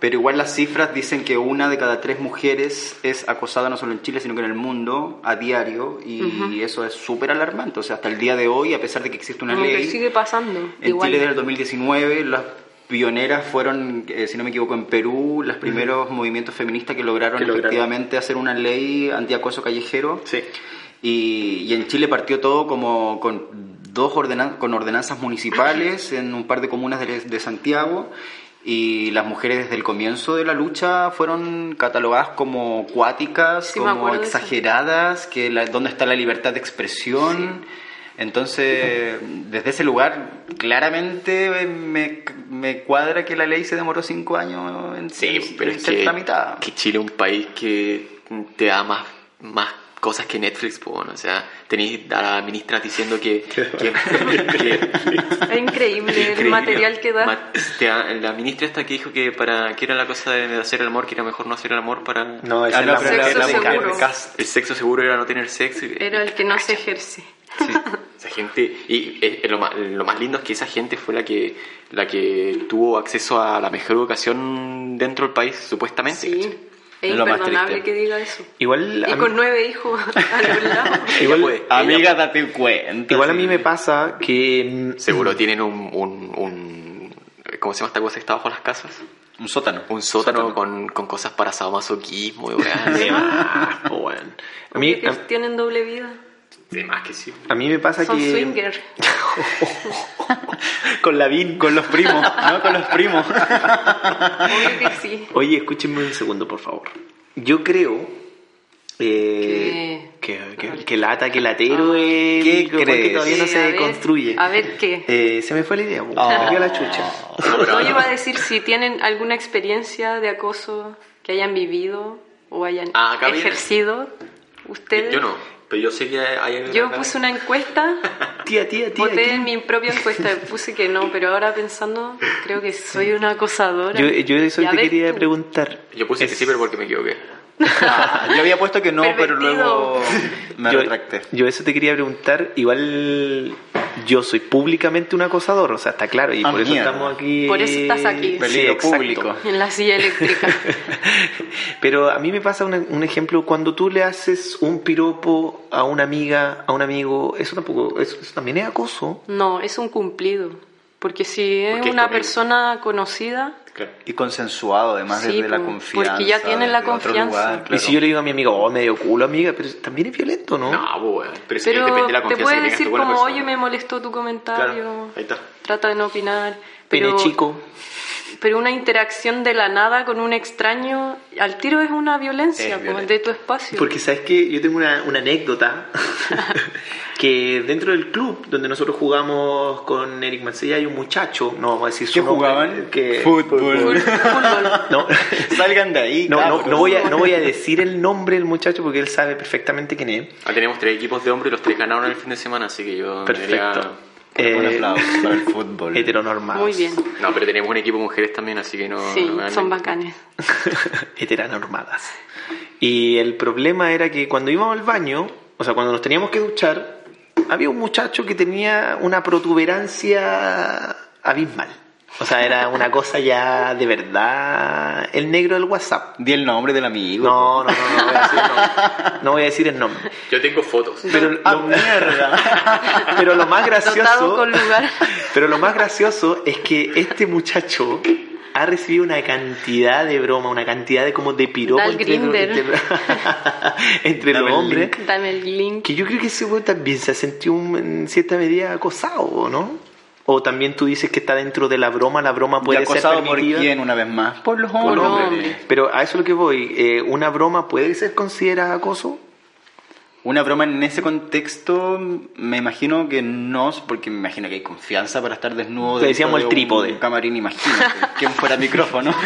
Pero igual las cifras dicen que una de cada tres mujeres es acosada no solo en Chile, sino que en el mundo a diario. Y eso es súper alarmante. O sea, hasta el día de hoy, a pesar de que existe una como que ley, sigue pasando. en igual. Chile desde el 2019 las pioneras fueron, eh, si no me equivoco, en Perú, los primeros movimientos feministas que lograron Que lograron. efectivamente hacer una ley antiacoso callejero. Sí. Y, y en Chile partió todo como con dos ordenan con ordenanzas municipales en un par de comunas de, de Santiago y las mujeres desde el comienzo de la lucha fueron catalogadas como cuáticas, Sí, como exageradas, que la, dónde está la libertad de expresión. Entonces, desde ese lugar, claramente me, me cuadra que la ley se demoró cinco años en, Sí, en- pero en es ser que, tramitada. que Chile es un país que te da más, más cosas que Netflix, pues, bueno, o sea, tenéis a la ministra diciendo que... que- que- Es increíble, el Increíble. material que da. Ma- te da- la ministra esta que dijo que para que era la cosa de hacer el amor, que era mejor no hacer el amor para... No, esa Ah, no, Sexo la seguro. El sexo seguro era no tener sexo. Era el que no se ejerce. Sí, esa gente y eh, lo, más, lo más lindo es que esa gente fue la que la que tuvo acceso a la mejor educación dentro del país supuestamente Sí. Es lo más imperdonable triste. que diga eso. Igual Y a mí- con nueve hijos a los lados. Igual, puede. Amiga, date cuenta. igual a sí. mí me pasa que... mm, seguro tienen un, un, un- ¿cómo se llama esta cosa que está bajo las casas? Un sótano. un sótano, Con, con cosas para sadomasoquismo y más, po, weón. A mí, a, tienen doble vida. De más que sí a mí me pasa Son que... swinger. con la VIN. Con los primos, ¿no? Con los primos. Obvio que sí. Oye, escúchenme un segundo, por favor. Yo creo eh, que, que, que lata, que latero es ¿Qué el que crees? todavía no Sí, se a ver, construye. a ver, ¿qué? Eh, se me fue la idea. Oh. me dio la chucha. No, yo iba a decir si tienen alguna experiencia de acoso que hayan vivido o hayan Ah, ejercido ustedes. yo no pero yo sé que hay Yo puse una encuesta, Tía, tía, tía. voté en mi propia encuesta, puse que no, pero ahora pensando, creo que soy una acosadora. Yo, yo eso te quería tú. preguntar. yo puse que Es- sí pero porque me equivoqué Yo había puesto que no, pero luego me yo, retracté. yo eso te quería preguntar. Igual yo soy públicamente un acosador, o sea, está claro, y Ah, por eso estamos aquí. Por eso estás aquí. Sí, Peligro exacto. público. En la silla eléctrica. Pero a mí me pasa un, un ejemplo cuando tú le haces un piropo a una amiga, a un amigo, eso tampoco, eso, eso también es acoso. No, es un cumplido. Porque si es Porque una persona conocida, claro Y consensuado, además, Sí, desde la confianza. porque ya tienen la confianza. lugar, Y si yo le digo a mi amigo, oh, medio culo, amiga, pero también es violento, ¿no? no pues, pero, eso pero depende de la te confianza puede que tengas decir como, oye, me molestó tu comentario, Claro, ahí está. trata de no opinar. Pene Pero, chico. Pero una interacción de la nada con un extraño, al tiro es una violencia Es de tu espacio. Porque sabes que yo tengo una, una anécdota que dentro del club donde nosotros jugamos con Eric Mancilla hay un muchacho, no vamos a decir su ¿Qué nombre, jugaban? que Fútbol. No, Salgan de ahí, no, no, no voy a, no voy a decir el nombre del muchacho porque él sabe perfectamente quién es. Ah, tenemos tres equipos de hombres y los tres ganaron el fin de semana, así que yo Perfecto. Debería- Un Eh, aplauso para el fútbol. heteronormados. Muy bien. No, pero tenemos un equipo de mujeres también, así que no... Sí, no son bacanes. Heteronormadas. Y el problema era que cuando íbamos al baño, o sea, cuando nos teníamos que duchar, había un muchacho que tenía una protuberancia abismal. O sea, era una cosa ya de verdad. El negro del WhatsApp. Di el nombre del amigo. No, no, no, no voy a decir el nombre. No voy a decir el nombre. Yo tengo fotos. Pero Ah, lo, mierda. pero lo más gracioso. con lugar. Pero lo más gracioso es que este muchacho ha recibido una cantidad de broma, una cantidad de como de piropo entre, entre- entre los hombres. Dame el link. Que yo creo que ese güey también se ha sentido un- en cierta medida acosado, ¿no? ¿O también tú dices que está dentro de la broma? ¿La broma ¿Y puede ser acosado por permitida? quién una vez más? Por los Por hombres. los hombres. Pero a eso es lo que voy. eh, ¿Una broma puede ser considerada acoso? Una broma en ese contexto, me imagino que no, porque me imagino que hay confianza para estar desnudo. Le dentro decíamos de el un trípode. camarín, imagínate. ¿Quién fuera micrófono?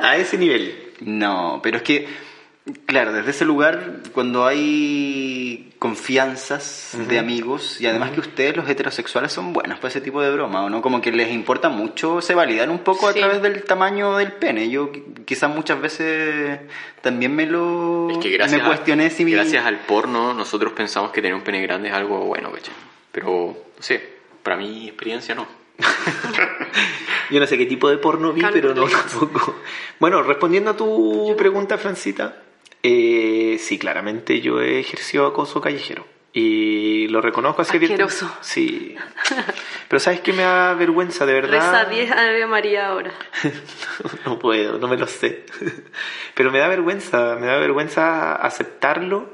A ese nivel. No, pero es que, claro, desde ese lugar, cuando hay confianzas de amigos, y además que ustedes, los heterosexuales, son buenos para ese tipo de broma, ¿o no? Como que les importa mucho, se validan un poco Sí. a través del tamaño del pene. Yo qui- quizás muchas veces también me lo Es que gracias, me cuestioné si mi- gracias al porno nosotros pensamos que tener un pene grande es algo bueno, ¿cachai? Pero, no sé, para mi experiencia no. Yo no sé qué tipo de porno vi, pero no tampoco. Bueno, respondiendo a tu pregunta, Francita, eh, sí, claramente yo he ejercido acoso callejero. Y lo reconozco así Asqueroso. Sí. Pero ¿sabes qué me da vergüenza, de verdad? Reza 10 Ave María ahora. no puedo, no me lo sé. Pero me da vergüenza, me da vergüenza aceptarlo.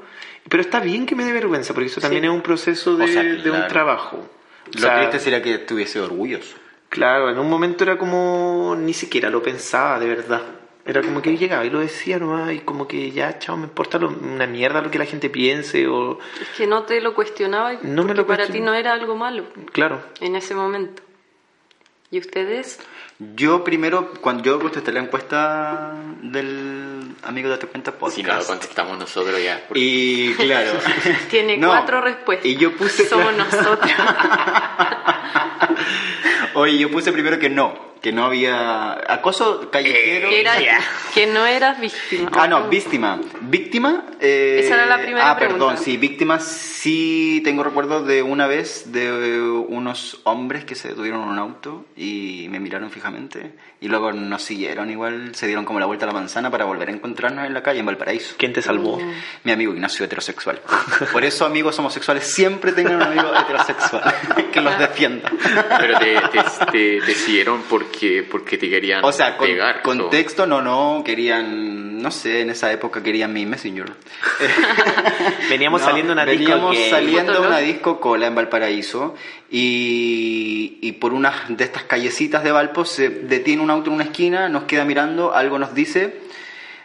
Pero está bien que me dé vergüenza, porque eso también Sí. es un proceso de, O sea, de un trabajo. O Lo sea, triste sería que estuviese orgulloso. Claro, en un momento era como ni siquiera lo pensaba, de verdad. Era como que llegaba y lo decía nomás y como que ya, chao, me importa lo- una mierda lo que la gente piense o... Es que no te lo cuestionaba y No me lo para ti no era algo malo Claro. en ese momento. ¿Y ustedes? Yo primero, cuando yo contesté la encuesta del amigo de Cuenta Podcast. Si no lo contestamos nosotros ya. porque- Y claro. Tiene No, cuatro respuestas. Y yo puse. Somos nosotros. Oye, yo puse primero que no. Que no había. Acoso callejero. que, era, que no eras víctima. Ah, no, víctima. Víctima. eh, Esa era la primera Ah, perdón, pregunta. sí, víctima. Sí, tengo recuerdo de una vez de unos hombres que se detuvieron en un auto y me miraron fijamente. Y luego nos siguieron, igual se dieron como la vuelta a la manzana para volver a encontrarnos en la calle, en Valparaíso. ¿Quién te salvó? Mi amigo Ignacio heterosexual. Por eso, amigos homosexuales, siempre tengan un amigo heterosexual que los defienda. Pero te, te, te- te siguieron porque, porque te querían O sea, con, pegar. ¿no? contexto, no, no, querían, no sé, en esa época querían mi Messenger. Veníamos No, saliendo una disco veníamos gay. saliendo una disco cola en Valparaíso y, y por una de estas callecitas de Valpo se detiene un auto en una esquina, nos queda mirando, algo nos dice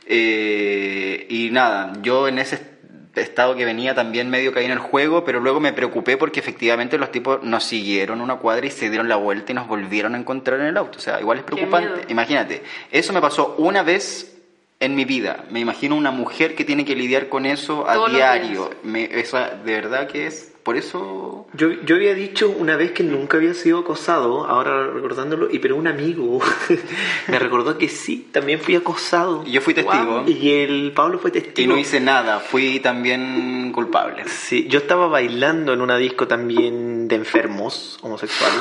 eh, y nada, yo en ese estado que venía también medio caí en el juego, pero luego me preocupé porque efectivamente los tipos nos siguieron una cuadra y se dieron la vuelta y nos volvieron a encontrar en el auto. O sea, igual es preocupante. Imagínate, eso me pasó una vez en mi vida. Me imagino una mujer que tiene que lidiar con eso a Todos diario. Me, eso de verdad que es, por eso... Yo, yo había dicho una vez que nunca había sido acosado, ahora recordándolo, y pero un amigo me recordó que sí, también fui acosado. Y yo fui testigo Y el Pablo fue y testigo. no hice nada, fui también culpable. Sí, yo estaba bailando en una disco también de enfermos homosexuales.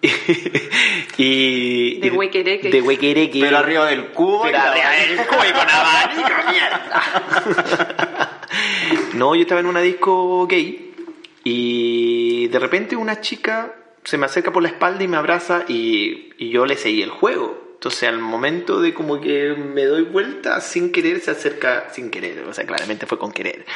y, De y- huequereque. De huequereque. Pero arriba del cubo. Pero y arriba del cubo y con abanico, mierda. No, yo estaba en una disco gay y de repente una chica se me acerca por la espalda y me abraza y, y yo le seguí el juego. Entonces al momento de como que me doy vuelta sin querer se acerca sin querer, o sea claramente fue con querer.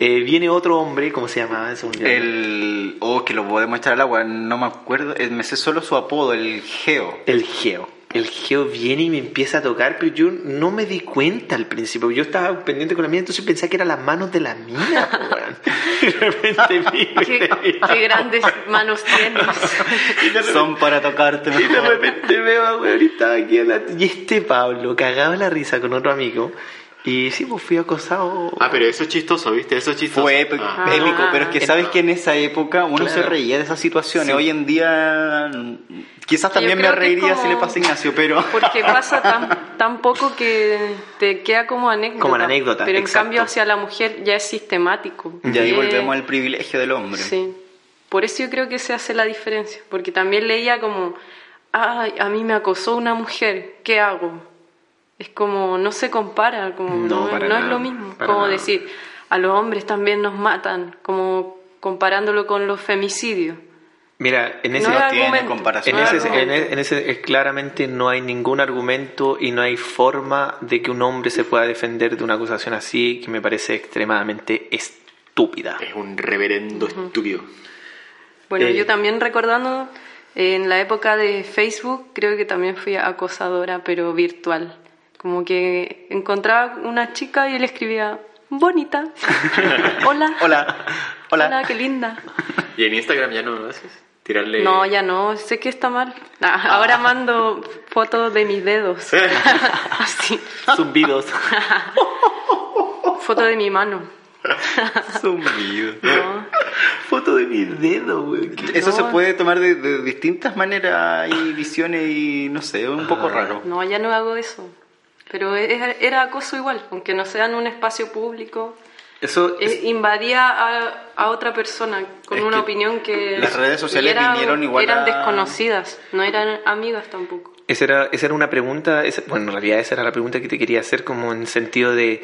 Eh, viene otro hombre, ¿cómo se llama? Se me olvidó el. Oh, que lo podemos echar al agua, no me acuerdo. Me sé solo su apodo, el Geo. El Geo. El Geo viene y me empieza a tocar, pero yo no me di cuenta al principio. Yo estaba pendiente con la mía, entonces pensé que eran las manos de la mina. Y de repente y qué, qué grandes manos tienes. Son para tocarte y de repente veo a weón, y estaba aquí la- y este Pablo cagaba la risa con otro amigo. Y sí, pues fui acosado. Ah, pero eso es chistoso, ¿viste? Eso es chistoso. Fue épico, Ah. épico, pero es que Ah. sabes que en esa época uno se Claro. reía de esas situaciones. Sí. Hoy en día quizás también me reiría como- si le pasa a Ignacio, pero Porque pasa tan, tan poco que te queda como anécdota. Como anécdota, Pero en exacto. cambio hacia la mujer ya es sistemático. y ahí Eh, volvemos al privilegio del hombre. Sí. Por eso yo creo que se hace la diferencia. Porque también leía como, ay, a mí me acosó una mujer, ¿qué hago? Es como, no se compara, como No, no, para no es lo mismo. para Como nada. decir, a los hombres también nos matan, como comparándolo con los femicidios. Mira, en ese, No tiene comparación. En no ese, en, e- en ese es claramente no hay ningún argumento y no hay forma de que un hombre se pueda defender de una acusación así que me parece extremadamente estúpida. Es un reverendo estúpido. Bueno, Eh, yo también recordando, eh, en la época de Facebook, creo que también fui acosadora, pero virtual. Como que encontraba una chica y le escribía, bonita, hola, Hola, hola. hola, qué linda. ¿Y en Instagram ya no lo haces? Tirarle... No, ya no, sé que está mal. Ah, Ahora mando fotos de mis dedos. Así, Zumbidos. foto de mi mano. Zumbido. No. Foto de mi dedo, güey. Eso No. se puede tomar de, de distintas maneras y visiones y no sé, es un poco raro. No, ya no hago eso. Pero es- era acoso igual, aunque no sea en un espacio público. Eso Eh, invadía a, a otra persona con una que opinión que... las redes sociales era- vinieron igual Eran a- desconocidas, no eran amigas tampoco. Esa era, esa era una pregunta, esa- bueno, en realidad esa era la pregunta que te quería hacer como en sentido de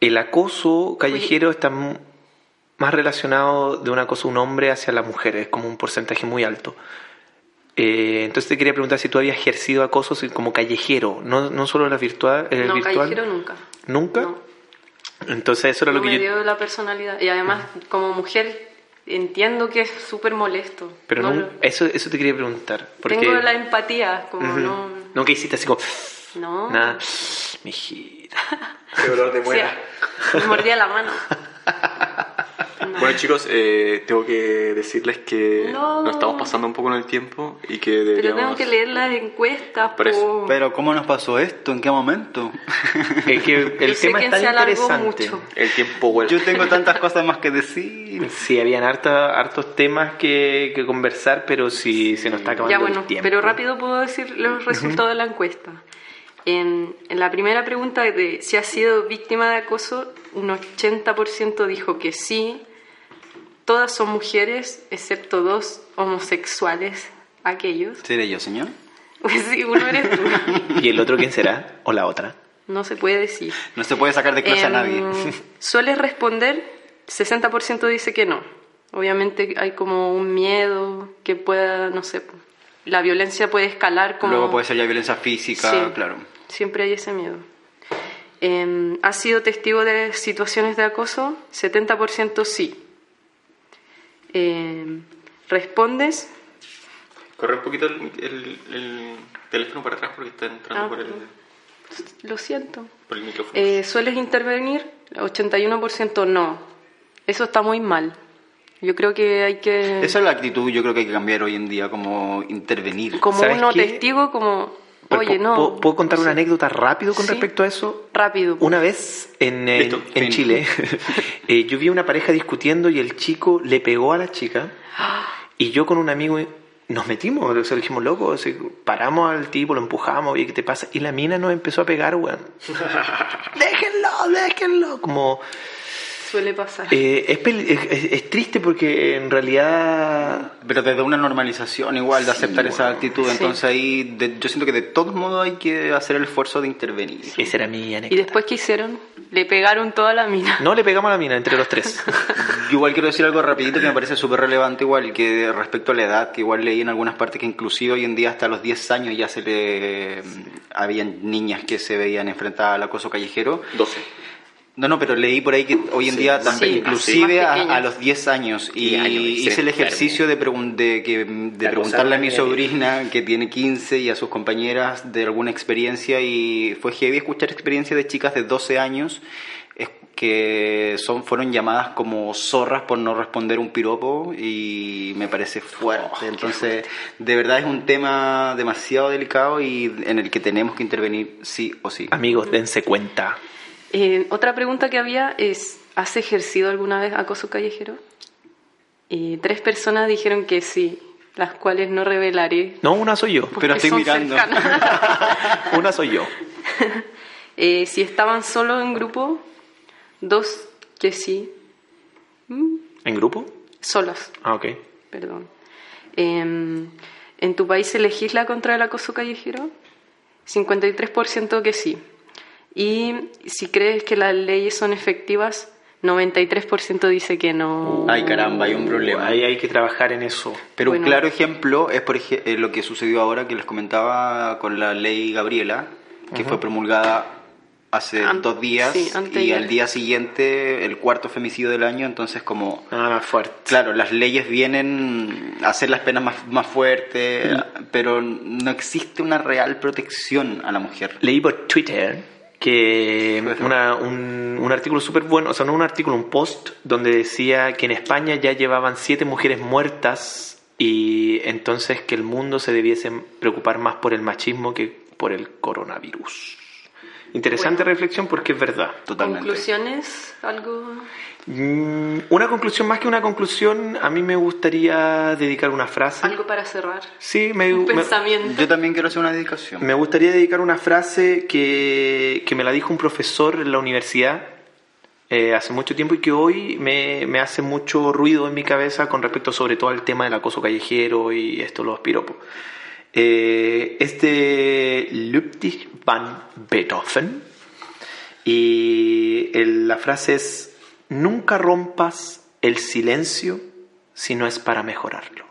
el acoso callejero está más relacionado de un acoso un hombre hacia la mujer, es como un porcentaje muy alto. Eh, entonces te quería preguntar si tú habías ejercido acoso como callejero, no, no solo en la virtual, en el no, virtual. callejero nunca. ¿Nunca? No, Entonces eso era no lo que me yo... dio la personalidad. Y además, como mujer, entiendo que es súper molesto. Pero No no- lo- eso, eso te quería preguntar. Porque... Tengo la empatía, como no... Nunca hiciste así como... No. Nada. Mijita. Qué dolor de Sí, me mordía la mano. No. Bueno chicos, eh, tengo que decirles que No. nos estamos pasando un poco en el tiempo y que Pero deberíamos... tengo que leer las encuestas. Por eso. po. Pero ¿cómo nos pasó esto? ¿En qué momento? Es que el Yo tema que es tan se alargó interesante. mucho. El tiempo vuelve. Yo tengo tantas cosas más que decir. Sí, habían harta- hartos temas que, que conversar, pero sí se nos está acabando Ya bueno, el tiempo. pero rápido puedo decir los resultados de la encuesta. En, en la primera pregunta de si ha sido víctima de acoso, un 80% dijo que sí. Todas son mujeres, excepto dos homosexuales, aquellos. ¿Seré yo, señor? Pues sí, uno eres tú. ¿Y el otro quién será? ¿O la otra? No se puede decir. No se puede sacar de clase a Em, nadie. Sueles responder, 60% dice que no. Obviamente hay como un miedo que pueda, no sé, la violencia puede escalar como... Luego puede ser ya violencia física, Sí, claro. Siempre hay ese miedo. Eh, ¿Has sido testigo de situaciones de acoso? 70% sí. Eh, ¿Respondes? Corre un poquito el, el- el teléfono para atrás porque está entrando Ah, por, el, Lo siento. por el micrófono. Eh, ¿Sueles intervenir? 81% no. Eso está muy mal. Yo creo que hay que... Esa es la actitud yo creo que hay que cambiar hoy en día, como intervenir. como ¿Sabes uno qué? testigo, como... Pero Oye, no. ¿Puedo, puedo contar una anécdota rápido con Sí. respecto a eso? Rápido. Una vez en, en- Listo, en. Chile, eh, yo vi una pareja discutiendo y el chico le pegó a la chica y yo con un amigo nos metimos, o sea, dijimos, loco, o sea, paramos al tipo, lo empujamos, oye, ¿qué te pasa? Y la mina nos empezó a pegar, weón. déjenlo, déjenlo. Como, Suele pasar. eh, es, peli- es- es- triste porque en realidad Pero desde una normalización igual de aceptar esa actitud, Sí. entonces ahí de- yo siento que de todos modos hay que hacer el esfuerzo de intervenir. esa era mi ¿Y anécdota. después qué hicieron? Le pegaron toda la mina. No le pegamos a la mina entre los tres. Yo igual quiero decir algo rapidito que me parece súper relevante igual, que respecto a la edad, que igual leí en algunas partes que inclusive hoy en día hasta los 10 años ya se le... habían niñas que se veían enfrentadas al acoso callejero. 12. No, no, pero leí por ahí que hoy en día también, sí, inclusive a, los 10 años, y 10 años, hice el ejercicio de, pregun- de, que, de preguntarle a mi sobrina, que tiene 15, y a sus compañeras de alguna experiencia, y fue heavy escuchar experiencias de chicas de 12 años es- que son, fueron llamadas como zorras por no responder un piropo, y me parece fuerte. Entonces, de verdad es un tema demasiado delicado y en el que tenemos que intervenir sí o sí. Amigos, dense cuenta. Eh, otra pregunta que había es, ¿has ejercido alguna vez acoso callejero? Y tres personas dijeron que sí, las cuales no revelaré. No, una soy yo. Pero estoy mirando. Una soy yo. Eh, si estaban solos en grupo, dos que sí, ¿En grupo? solas, Ah, ok. perdón. Em, ¿En tu país se legisla contra el acoso callejero? 53% que sí. Y si crees que las leyes son efectivas, 93% dice que no. Ay, caramba, hay un problema. Ahí hay que trabajar en eso. Pero Bueno. un claro ejemplo es por ej- eh, lo que sucedió ahora que les comentaba con la ley Gabriela, que fue promulgada hace An- dos días sí, y al día siguiente el cuarto femicidio del año, entonces como... Ah, más fuerte. Claro, las leyes vienen a hacer las penas más, más fuertes, pero no existe una real protección a la mujer. Leí por Twitter que una- un, un artículo súper bueno, o sea, no un artículo, un post, donde decía que en España ya llevaban siete mujeres muertas y entonces que el mundo se debiese preocupar más por el machismo que por el coronavirus. Interesante Bueno. reflexión porque es verdad. Totalmente. ¿Conclusiones? ¿Algo? Mm, Una conclusión, más que una conclusión, a mí me gustaría dedicar una frase. ¿Algo para cerrar? Sí, me, Un me- pensamiento. Yo también quiero hacer una dedicación. Me gustaría dedicar una frase que, que me la dijo un profesor en la universidad eh, hace mucho tiempo y que hoy me, me hace mucho ruido en mi cabeza con respecto sobre todo al tema del acoso callejero y esto, los piropos. Eh, es de Ludwig van Beethoven y la frase es, nunca rompas el silencio si no es para mejorarlo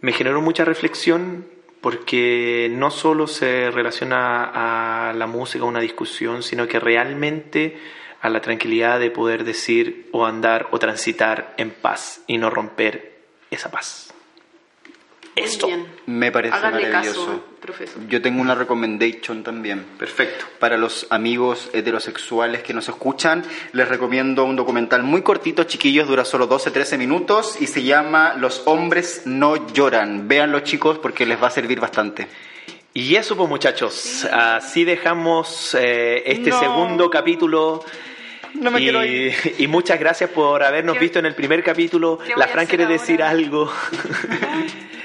me generó mucha reflexión porque no solo se relaciona a la música, una discusión, sino que realmente a la tranquilidad de poder decir o andar o transitar en paz y no romper esa paz. Esto. Muy bien. Me parece Háganle maravilloso. caso, profesor. Yo tengo una recommendation también. Perfecto. Para los amigos heterosexuales que nos escuchan, les recomiendo un documental muy cortito, chiquillos, dura solo 12-13 minutos y se llama Los hombres no lloran. Véanlo chicos porque les va a servir bastante. Y eso pues muchachos, así dejamos eh, este No. segundo capítulo. No me y, quiero ir. y muchas gracias por habernos ¿Qué- visto en el primer capítulo. La Fran quiere decir ahora? algo.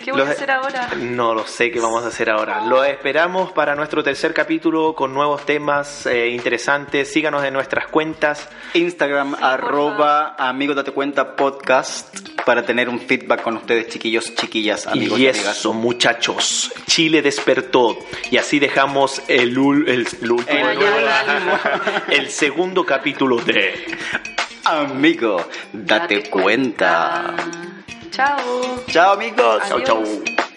¿Qué voy Los- a hacer ahora? No lo sé qué vamos a hacer ahora. Lo esperamos para nuestro tercer capítulo con nuevos temas eh, interesantes. Síganos en nuestras cuentas. Instagram Sí, arroba amigos date cuenta podcast para tener un feedback con ustedes chiquillos, chiquillas, amigos y, y amigas. eso, muchachos. Chile despertó. Y así dejamos el, ul- el, el último, el segundo capítulo de Amigo, date, cuenta. Chao. Chao amigos. Chau, Adiós. chau.